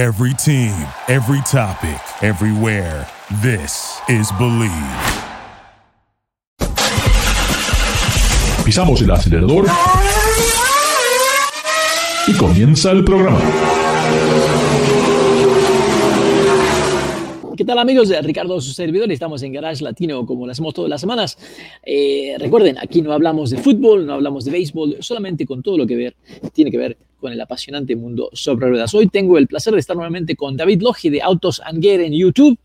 Every team, every topic, everywhere. This is Believe. Pisamos el acelerador y comienza el programa. ¿Qué tal amigos? Ricardo, su servidor, estamos en Garage Latino como lo hacemos todas las semanas. Eh, recuerden, aquí no hablamos de fútbol, no hablamos de béisbol, solamente con todo lo que ver, tiene que ver con el apasionante mundo sobre ruedas. Hoy tengo el placer de estar nuevamente con David Logi de Autos and Gear en YouTube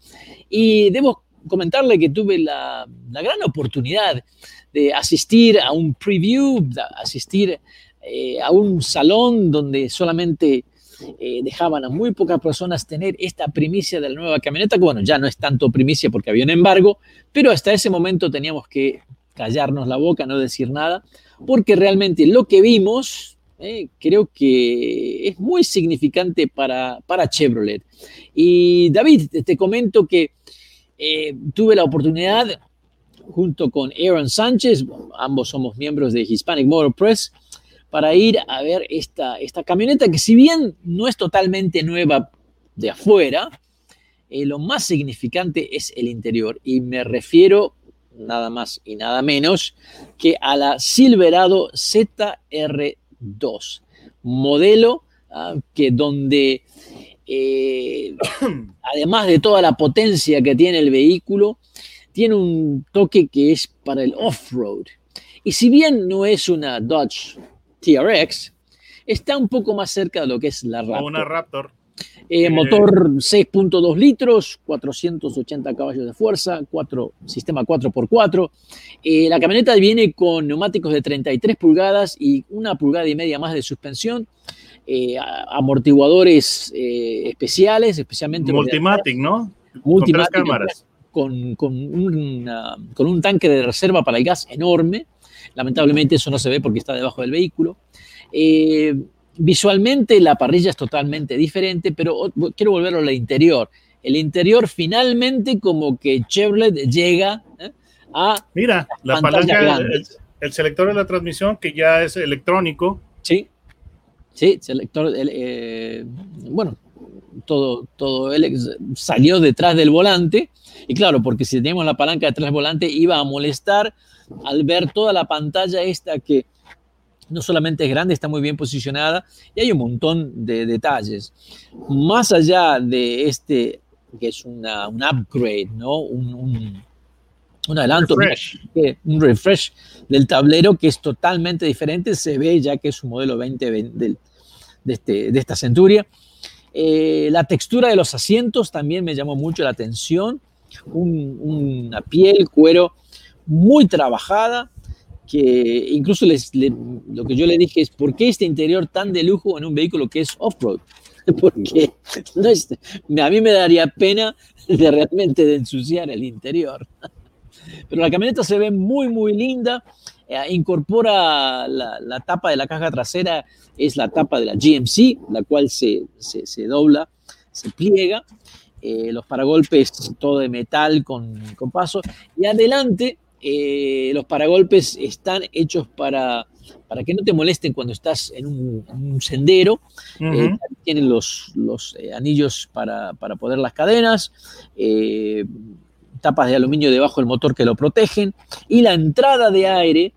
y debo comentarle que tuve la, la gran oportunidad de asistir a un preview, de asistir eh, a un salón donde solamente eh, dejaban a muy pocas personas tener esta primicia de la nueva camioneta, que bueno, ya no es tanto primicia porque había un embargo, pero hasta ese momento teníamos que callarnos la boca, no decir nada, porque realmente lo que vimos eh, creo que es muy significante para, para Chevrolet. Y David, te comento que eh, tuve la oportunidad junto con Aaron Sánchez, ambos somos miembros de Hispanic Motor Press, para ir a ver esta, esta camioneta que si bien no es totalmente nueva de afuera, eh, lo más significante es el interior y me refiero nada más y nada menos que a la Silverado ZR2, modelo ah, que donde eh, además de toda la potencia que tiene el vehículo, tiene un toque que es para el off-road. Y si bien no es una Dodge TRX, está un poco más cerca de lo que es la Raptor. O una Raptor. Eh, motor 6.2 litros, 480 caballos de fuerza, 4, sistema 4x4. Eh, la camioneta viene con neumáticos de 33 pulgadas y una pulgada y media más de suspensión. Eh, amortiguadores eh, especiales, especialmente... Multimatic, ¿no? Multimatic. Con tres cámaras. Con, con, una- con un tanque de reserva para el gas enorme. Lamentablemente eso no se ve porque está debajo del vehículo. Eh, visualmente la parrilla es totalmente diferente, pero quiero volverlo al interior. El interior finalmente como que Chevrolet llega ¿eh? a... Mira, la palanca, el, el selector de la transmisión que ya es electrónico. Sí, sí, selector, el, eh, bueno, todo, todo él salió detrás del volante. Y claro, porque si teníamos la palanca detrás del volante iba a molestar al ver toda la pantalla esta que no solamente es grande, está muy bien posicionada y hay un montón de detalles. Más allá de este, que es una, un upgrade, ¿no? Un, un- un adelanto, Refresh. un refresh del tablero que es totalmente diferente, se ve ya que es un modelo 2020 del- de, este- de esta centuria. Eh, la textura de los asientos también me llamó mucho la atención, Un- una piel, cuero muy trabajada, que incluso les- le- lo que yo le dije es, ¿por qué este interior tan de lujo en un vehículo que es off-road? Porque no es- a mí me daría pena de realmente de ensuciar el interior. Pero la camioneta se ve muy, muy linda. Eh, incorpora la, la tapa de la caja trasera, es la tapa de la GMC, la cual se, se- se dobla, se pliega. Eh, los paragolpes todo de metal con, con paso. Y adelante, eh, los paragolpes están hechos para, para que no te molesten cuando estás en un, en un sendero. Eh, tienen los, los eh, anillos para, para poner las cadenas, tapas de aluminio debajo del motor que lo protegen y la entrada de aire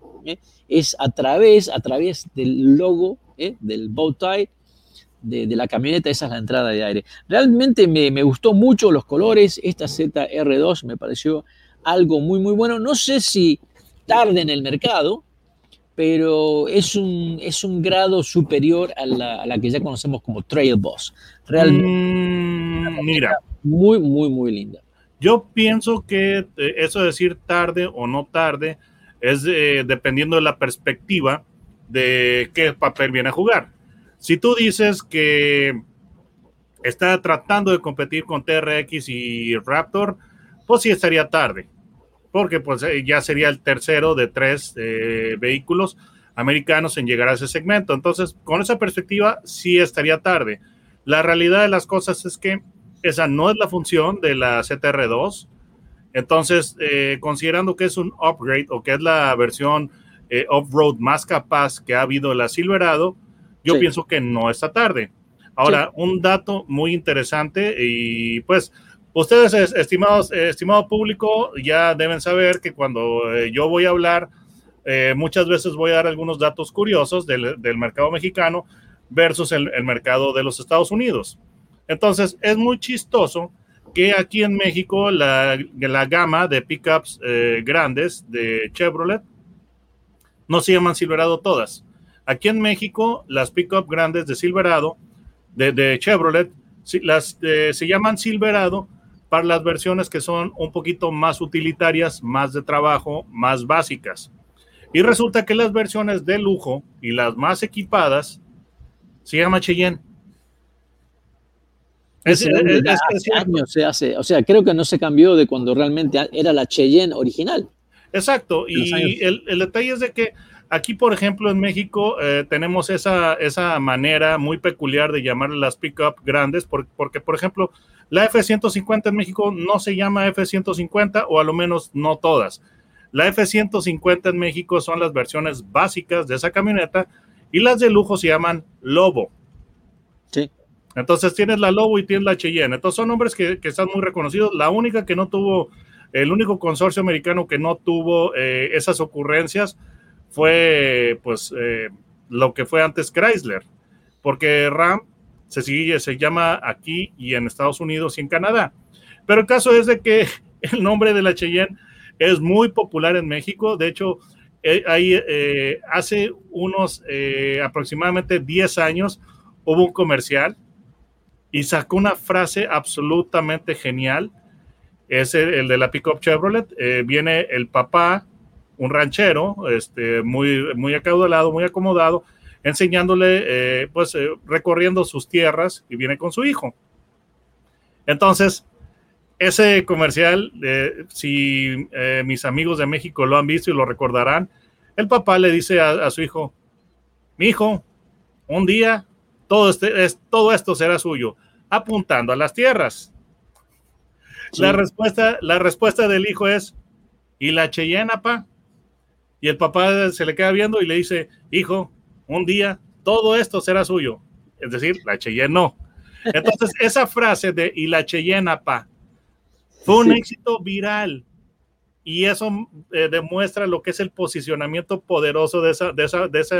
es a través, a través del logo, del bow tie de, de la camioneta, esa es la entrada de aire. Realmente me, me gustó mucho los colores, esta ZR2 me pareció algo muy, muy bueno. No sé si tarde en el mercado, pero es un, es un grado superior a la, a la que ya conocemos como Trail Boss. Realmente Mm, mira, muy, muy, muy linda. yo pienso que eh, eso de decir tarde o no tarde es eh, dependiendo de la perspectiva de qué papel viene a jugar. Si tú dices que está tratando de competir con TRX y Raptor, pues sí estaría tarde, porque pues eh, ya sería el tercero de tres eh, vehículos americanos en llegar a ese segmento. Entonces, con esa perspectiva, sí estaría tarde. La realidad de las cosas es que esa no es la función de la ZR2. Entonces, eh, considerando que es un upgrade o que es la versión eh, off-road más capaz que ha habido la Silverado, yo Sí. pienso que no está tarde. Ahora, un dato muy interesante y pues ustedes, estimados, estimado público, ya deben saber que cuando eh, yo voy a hablar, eh, muchas veces voy a dar algunos datos curiosos del, mercado mexicano versus el, mercado de los Estados Unidos. Entonces, es muy chistoso que aquí en México la, la gama de pickups eh, grandes de Chevrolet no se llaman Silverado todas. Aquí en México, las pickups grandes de Silverado, de, Chevrolet, las, eh, se llaman Silverado para las versiones que son un poquito más utilitarias, más de trabajo, más básicas. Y resulta que las versiones de lujo y las más equipadas se llama Cheyenne. Es, se hace, o sea, creo que no se cambió de cuando realmente era la Cheyenne original. Exacto, y el, detalle es de que aquí, por ejemplo, en México eh, tenemos esa, esa manera muy peculiar de llamar las pickup grandes, porque, por ejemplo, la F-150 en México no se llama F-150, o a lo menos no todas. La F-150 en México son las versiones básicas de esa camioneta y las de lujo se llaman Lobo. Sí. Entonces tienes la Lobo y tienes la Cheyenne. Entonces son nombres que, están muy reconocidos. La única que no tuvo, el único consorcio americano que no tuvo eh, esas ocurrencias fue pues eh, lo que fue antes Chrysler, porque Ram se sigue, se llama aquí y en Estados Unidos y en Canadá. Pero el caso es de que el nombre de la Cheyenne es muy popular en México. De hecho, eh, ahí, hace unos aproximadamente 10 años hubo un comercial y sacó una frase absolutamente genial. Es el, de la pickup Chevrolet. Eh, viene el papá, un ranchero, este, muy, muy acaudalado, muy acomodado, enseñándole, eh, pues, eh, recorriendo sus tierras y viene con su hijo. Entonces, ese comercial, si mis amigos de México lo han visto y lo recordarán, el papá le dice a, a su hijo, mi hijo, un día todo, este, es, todo esto será suyo, apuntando a las tierras. La, respuesta, la respuesta del hijo es, ¿y la Cheyenne, pa? Y el papá se le queda viendo y le dice, hijo, un día todo esto será suyo. Es decir, la Cheyenne no. Entonces, esa frase de y la Cheyenne, pa, fue un éxito viral. Y eso eh, demuestra lo que es el posicionamiento poderoso de, esa, de, esa, de ese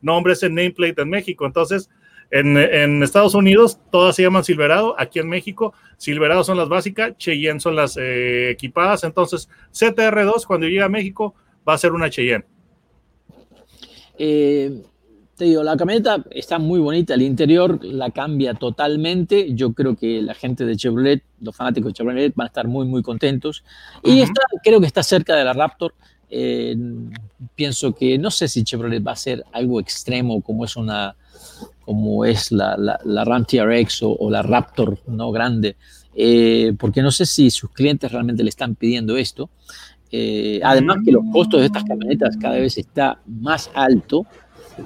nombre, ese nameplate en México. Entonces, en, Estados Unidos todas se llaman Silverado, aquí en México Silverado son las básicas, Cheyenne son las eh, equipadas, entonces CTR2 cuando llega a México va a ser una Cheyenne. Eh, te digo, la camioneta está muy bonita, el interior la cambia totalmente, yo creo que la gente de Chevrolet, los fanáticos de Chevrolet van a estar muy muy contentos y está, creo que está cerca de la Raptor. Eh, pienso que no sé si Chevrolet va a ser algo extremo como es una como es la, la, RAM TRX o, la Raptor no grande, eh, porque no sé si sus clientes realmente le están pidiendo esto. Eh, además que los costos de estas camionetas cada vez está más alto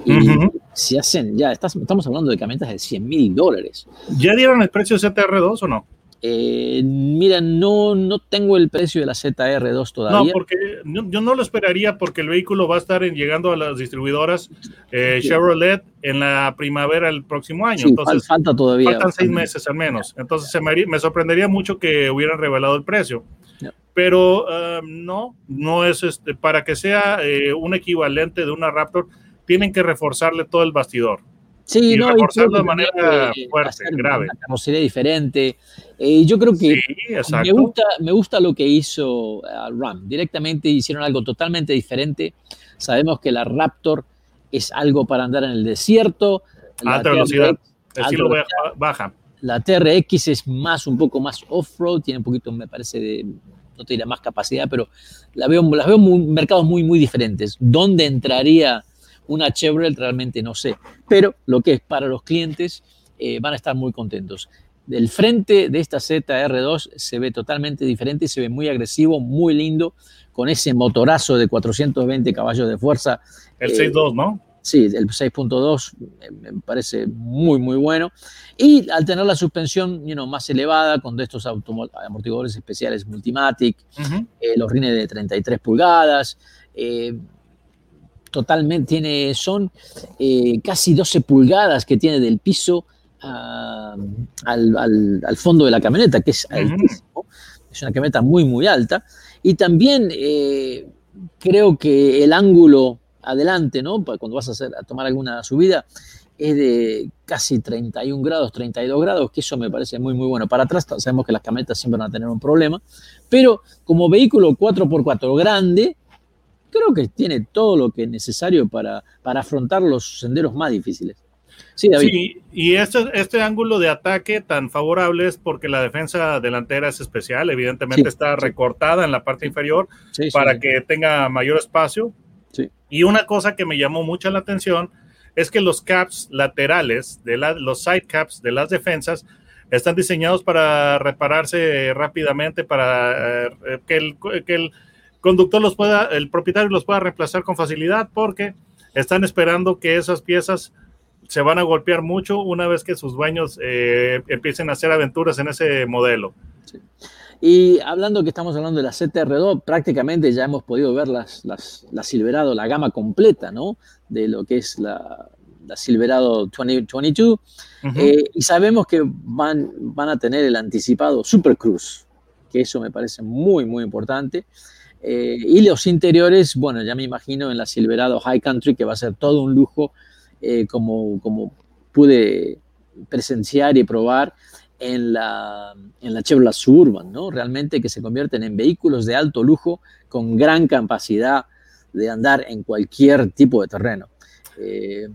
y se hacen ya, estamos hablando de camionetas de 100 mil dólares. ¿Ya dieron el precio de CTR2 o no? Eh, mira, no, no tengo el precio de la ZR2 todavía. No, porque yo no lo esperaría porque el vehículo va a estar llegando a las distribuidoras eh, Chevrolet en la primavera del próximo año. Entonces, falta todavía. Faltan seis meses al menos. Entonces se me, sorprendería mucho que hubieran revelado el precio. Pero uh, no, no es este, para que sea eh, un equivalente de una Raptor, tienen que reforzarle todo el bastidor. Sí, no, reforzarlo de manera fuerte, grave. Una carrocería diferente. Eh, yo creo que me, gusta, me gusta lo que hizo uh, Ram. Directamente hicieron algo totalmente diferente. Sabemos que la Raptor es algo para andar en el desierto. Alta velocidad, estilo baja. La TRX es más, un poco más off-road, tiene un poquito, me parece, de, no te diré más capacidad, pero la veo, las veo muy, mercados muy, muy diferentes. ¿Dónde entraría una Chevrolet realmente no sé, pero lo que es para los clientes eh, van a estar muy contentos. Del frente de esta ZR2 se ve totalmente diferente, se ve muy agresivo, muy lindo, con ese motorazo de 420 caballos de fuerza. El 6.2, ¿no? Sí, el 6.2 me parece muy, muy bueno. Y al tener la suspensión más elevada, con estos amortiguadores especiales Multimatic, eh, los rines de 33 pulgadas, eh, totalmente, tiene, son eh, casi 12 pulgadas que tiene del piso al, fondo de la camioneta, que es altísimo. Es una camioneta muy, muy alta. Y también eh, creo que el ángulo adelante, ¿no? Cuando vas a, hacer, a tomar alguna subida, es de casi 31 grados, 32 grados, que eso me parece muy, muy bueno. Para atrás sabemos que las camionetas siempre van a tener un problema, pero como vehículo 4x4 grande, creo que tiene todo lo que es necesario para, para afrontar los senderos más difíciles. Sí, David. Sí, y este, este ángulo de ataque tan favorable es porque la defensa delantera es especial, evidentemente está recortada en la parte inferior para que tenga mayor espacio. Y una cosa que me llamó mucho la atención es que los caps laterales, de los side caps de las defensas, están diseñados para repararse rápidamente, para eh, que, el, que el conductor los pueda, el propietario los pueda reemplazar con facilidad, porque están esperando que esas piezas se van a golpear mucho una vez que sus dueños eh, empiecen a hacer aventuras en ese modelo. Y hablando que estamos hablando de la CTR2, prácticamente ya hemos podido ver las, la Silverado, la gama completa, ¿no? De lo que es la, Silverado 2022. Eh, y sabemos que van, van a tener el anticipado Super Cruise, que eso me parece muy, muy importante. Eh, y los interiores, bueno, ya me imagino en la Silverado High Country, que va a ser todo un lujo, como, como pude presenciar y probar en la, en la Chevrolet Suburban, ¿no? Realmente que se convierten en vehículos de alto lujo con gran capacidad de andar en cualquier tipo de terreno. Eh,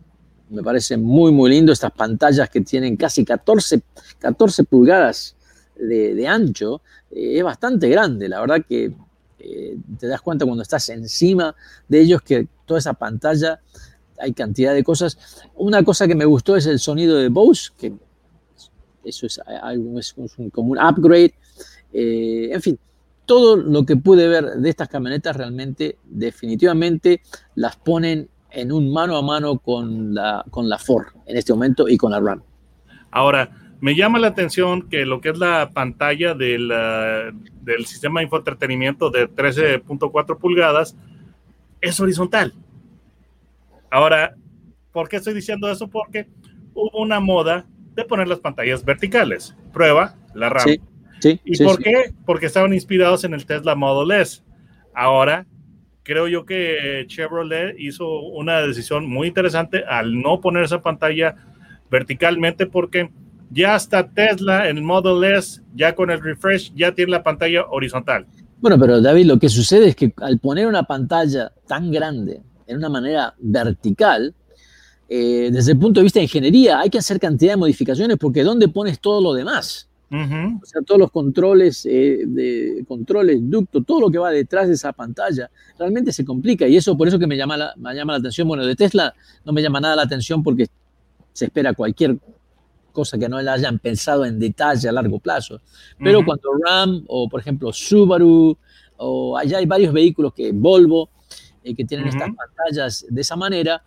me parece muy, muy lindo estas pantallas que tienen casi 14, 14 pulgadas de, ancho. Eh, es bastante grande, la verdad que eh, te das cuenta cuando estás encima de ellos que toda esa pantalla hay cantidad de cosas. Una cosa que me gustó es el sonido de Bose, que eso es algo, es como un upgrade. Eh, en fin, todo lo que pude ver de estas camionetas realmente, definitivamente, las ponen en un mano a mano con la, con la Ford en este momento y con la Ram. Ahora, me llama la atención que lo que es la pantalla del, del sistema de infoentretenimiento de 13.4 pulgadas es horizontal. Ahora, ¿por qué estoy diciendo eso? Porque hubo una moda de poner las pantallas verticales. Prueba la RAM. Sí, ¿Y por qué? Porque estaban inspirados en el Tesla Model S. Ahora, creo yo que Chevrolet hizo una decisión muy interesante al no poner esa pantalla verticalmente porque ya está Tesla en el Model S, ya con el refresh, ya tiene la pantalla horizontal. Bueno, pero David, lo que sucede es que al poner una pantalla tan grande en una manera vertical, eh, desde el punto de vista de ingeniería, hay que hacer cantidad de modificaciones porque ¿dónde pones todo lo demás? O sea, todos los controles, eh, de controles, ducto, todo lo que va detrás de esa pantalla, realmente se complica. Y eso por eso que me llama, la, me llama la atención. Bueno, de Tesla no me llama nada la atención porque se espera cualquier cosa que no la hayan pensado en detalle a largo plazo. Pero cuando RAM o, por ejemplo, Subaru, o allá hay varios vehículos que Volvo, eh, que tienen estas pantallas de esa manera,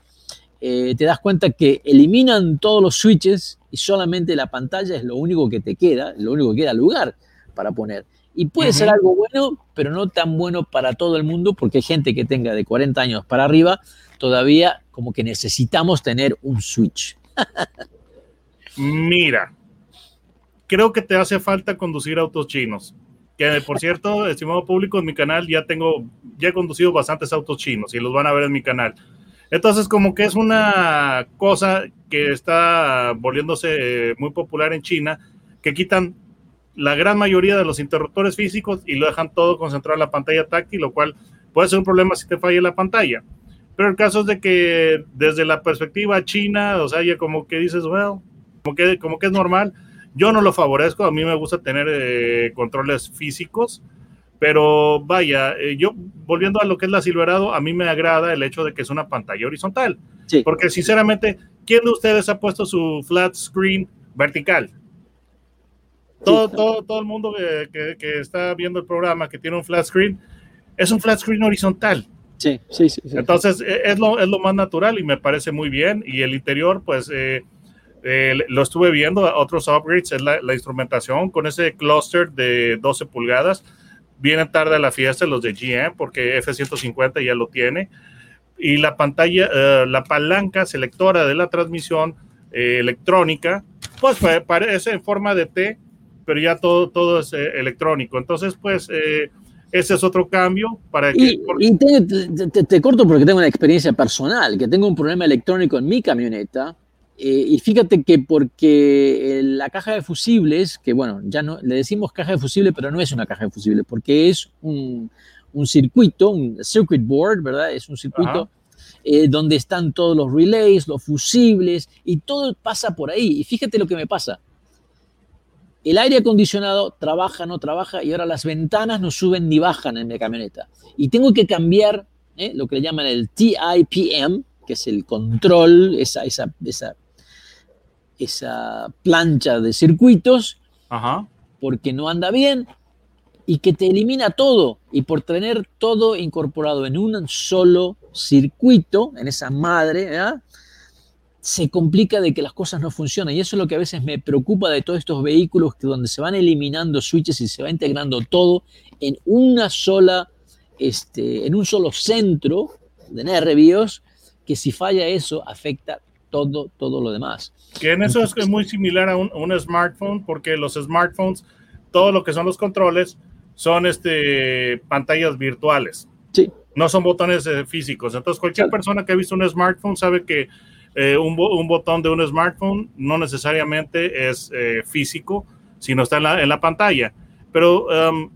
eh, te das cuenta que eliminan todos los switches y solamente la pantalla es lo único que te queda, lo único que queda lugar para poner. Y puede ser algo bueno, pero no tan bueno para todo el mundo, porque hay gente que tenga de 40 años para arriba, todavía como que necesitamos tener un switch. Mira, creo que te hace falta conducir autos chinos. Que por cierto, estimado público, en mi canal ya tengo, ya he conducido bastantes autos chinos y los van a ver en mi canal. Entonces, como que es una cosa que está volviéndose eh, muy popular en China, que quitan la gran mayoría de los interruptores físicos y lo dejan todo concentrado en la pantalla táctil, lo cual puede ser un problema si te falla la pantalla. Pero el caso es de que desde la perspectiva china, o sea, ya como que dices, bueno, como que, como que es normal. Yo no lo favorezco, a mí me gusta tener eh, controles físicos, pero vaya, eh, yo volviendo a lo que es la Silverado, a mí me agrada el hecho de que es una pantalla horizontal. Porque sinceramente, ¿quién de ustedes ha puesto su flat screen vertical? Todo, todo, todo el mundo que, que, está viendo el programa que tiene un flat screen, es un flat screen horizontal. Sí, sí, sí. Entonces, e, es lo, es lo más natural y me parece muy bien. Y el interior, pues, eh, eh, lo estuve viendo, otros upgrades, es la, la, instrumentación con ese cluster de 12 pulgadas vienen tarde a la fiesta los de GM porque F-150 ya lo tiene. Y la pantalla, eh, la palanca selectora de la transmisión eh, electrónica pues parece en forma de T, pero ya todo, todo es eh, electrónico. Entonces, pues eh, ese es otro cambio para que... Y, te, corto porque tengo una experiencia personal, que tengo un problema electrónico en mi camioneta. Eh, y fíjate que porque la caja de fusibles, que bueno, ya no le decimos caja de fusible, pero no es una caja de fusible, porque es un, un circuito, un circuit board, ¿verdad? Es un circuito donde están todos los relays, los fusibles, y todo pasa por ahí. Y fíjate lo que me pasa el aire acondicionado trabaja, no trabaja, y ahora las ventanas no suben ni bajan en mi camioneta. Y tengo que cambiar ¿eh? lo que le llaman el TIPM, que es el control, esa, esa, esa, esa plancha de circuitos, porque no anda bien y que te elimina todo. Y por tener todo incorporado en un solo circuito, en esa madre, ¿verdad? se complica de que las cosas no funcionan. Y eso es lo que a veces me preocupa de todos estos vehículos que donde se van eliminando switches y se va integrando todo en una sola, este, en un solo centro de nervios, que si falla eso afecta todo, todo lo demás. Que en eso es muy similar a un, smartphone, porque los smartphones, todo lo que son los controles, son este, pantallas virtuales. Sí. No son botones eh, físicos. Entonces, cualquier persona que ha visto un smartphone sabe que eh, un, botón de un smartphone no necesariamente es eh, físico, sino está en la, pantalla. Pero um,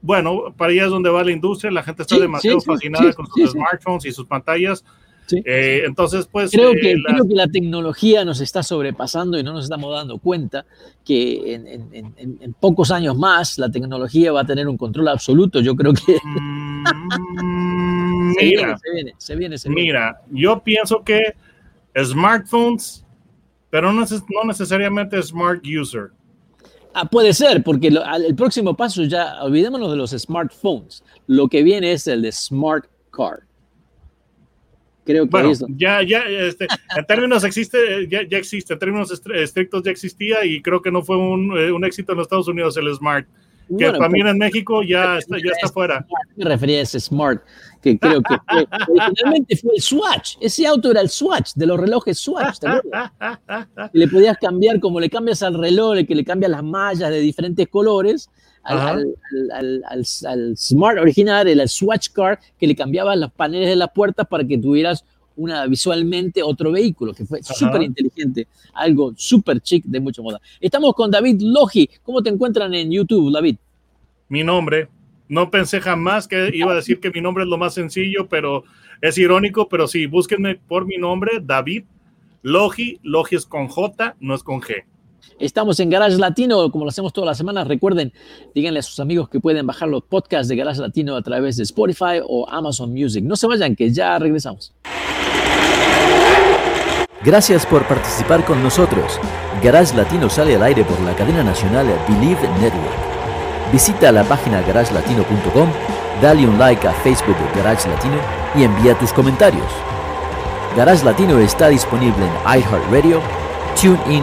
bueno, para allá es donde va la industria, la gente está demasiado fascinada con sus smartphones y sus pantallas. Eh, entonces, pues... Creo que, la... creo que la tecnología nos está sobrepasando y no nos estamos dando cuenta que en, pocos años más la tecnología va a tener un control absoluto. Yo creo que... Mm, se, viene, se, viene, se viene, se viene. Mira, yo pienso que smartphones, pero no, no necesariamente smart user. Ah, puede ser, porque el próximo paso ya, olvidémonos de los smartphones. Lo que viene es el de smart car. Creo que bueno, ya, ya, este, en términos existe, ya, ya, existe, en términos estrictos ya existía y creo que no fue un, eh, un éxito en los Estados Unidos el smart que también en México ya está, ya está fuera. Me refería a ese Smart, que creo que originalmente fue el Swatch. Ese auto era el Swatch, de los relojes Swatch. le podías cambiar, como le cambias al reloj, que le cambias las mallas de diferentes colores. Al, al, Smart original, el Swatch Car, que le cambiabas los paneles de las puertas para que tuvieras una visualmente otro vehículo, que fue súper inteligente, algo súper chic de mucha moda. Estamos con David Logi. ¿Cómo te encuentran en YouTube, David? Mi nombre. No pensé jamás que iba a decir que mi nombre es lo más sencillo, pero es irónico, pero sí, búsquenme por mi nombre, David Logi. Logi es con J, no es con G. Estamos en Garage Latino, como lo hacemos todas las semanas. Recuerden, díganle a sus amigos que pueden bajar los podcasts de Garage Latino a través de Spotify o Amazon Music. No se vayan, que ya regresamos. Gracias por participar con nosotros. Garage Latino sale al aire por la cadena nacional Believe Network. Visita la página garagelatino.com, dale un like a Facebook Garage Latino y envía tus comentarios. Garage Latino está disponible en iHeartRadio, TuneIn,